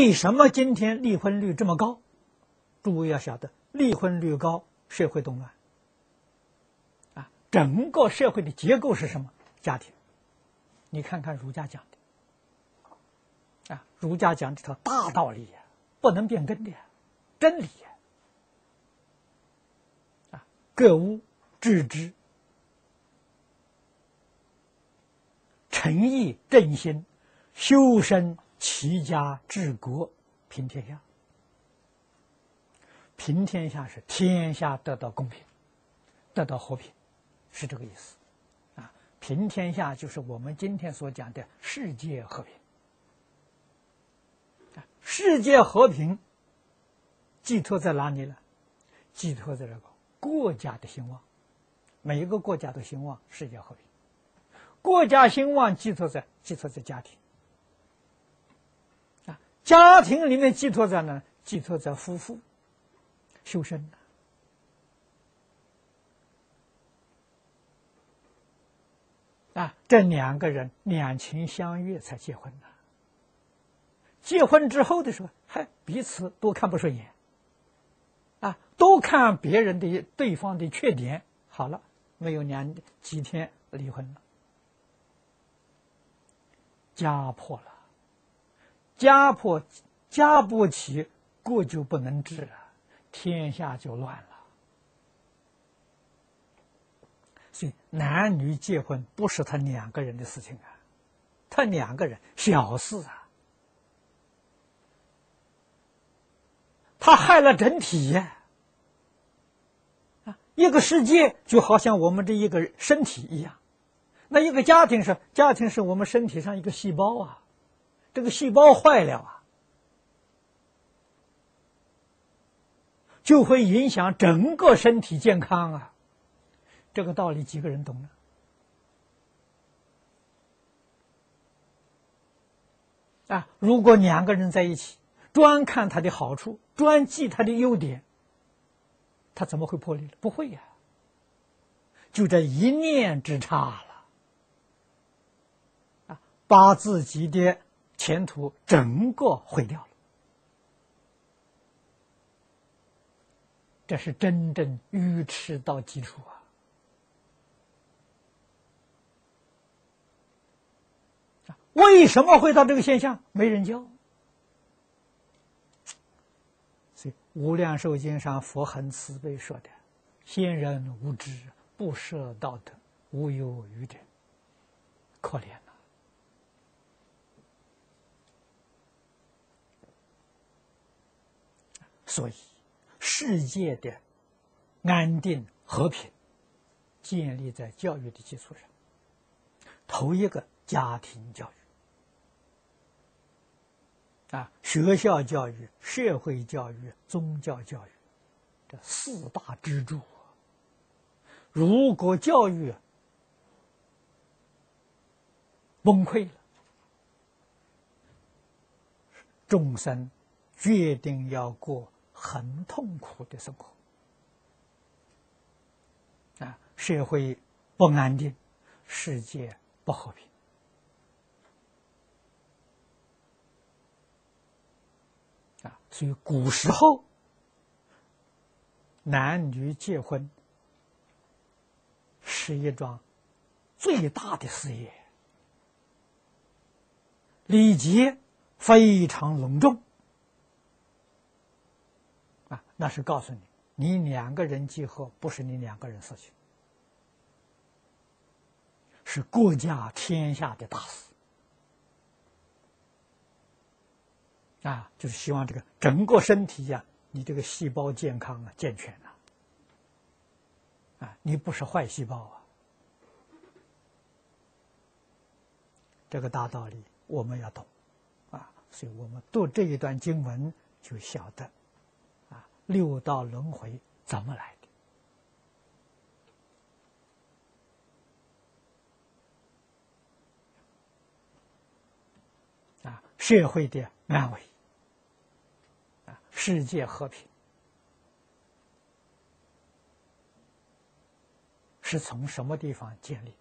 为什么今天离婚率这么高？诸位要晓得，离婚率高，社会动乱。啊，整个社会的结构是什么？家庭。你看看儒家讲的，啊，儒家讲这套大道理呀，不能变更的，真理呀。啊，各物致知，诚意正心，修身。齐家治国平天下，平天下是天下得到公平，得到和平，是这个意思，啊，平天下就是我们今天所讲的世界和平，世界和平寄托在哪里呢？寄托在这个国家的兴旺，每一个国家都兴旺，世界和平，国家兴旺寄托在寄托在家庭。家庭里面寄托在呢？寄托在夫妇修身的啊，这两个人两情相悦才结婚的。结婚之后的时候，还彼此都看不顺眼，啊，都看别人的对方的缺点。好了，没有两几天离婚了，家破了。家破家不齐，国就不能治了，天下就乱了。所以男女结婚不是他两个人的事情啊，他两个人小事啊，他害了整体呀。啊，一个世界就好像我们这一个身体一样，那一个家庭是家庭是我们身体上一个细胞啊。这个细胞坏了啊，就会影响整个身体健康啊。这个道理几个人懂呢？啊，如果两个人在一起，专看他的好处，专记他的优点，他怎么会破裂？不会呀，就这一念之差了，啊，把自己的。前途整个毁掉了，这是真正愚痴到基础啊！为什么会到这个现象？没人教。所以《无量寿经》上佛很慈悲说的：“先人无知，不设道德，无有愚者，可怜。”所以，世界的安定和平建立在教育的基础上。头一个家庭教育，啊，学校教育、社会教育、宗教教育，这四大支柱。如果教育崩溃了，众生决定要过。很痛苦的生活啊，社会不安定，世界不和平啊，所以古时候男女结婚是一桩最大的事业，礼节非常隆重。那是告诉你，你两个人结合不是你两个人事情，是国家天下的大事啊！就是希望这个整个身体呀，你这个细胞健康啊、健全啊，啊，你不是坏细胞啊！这个大道理我们要懂啊，所以我们读这一段经文就晓得。六道轮回怎么来的？啊，社会的安危，啊，世界和平，是从什么地方建立？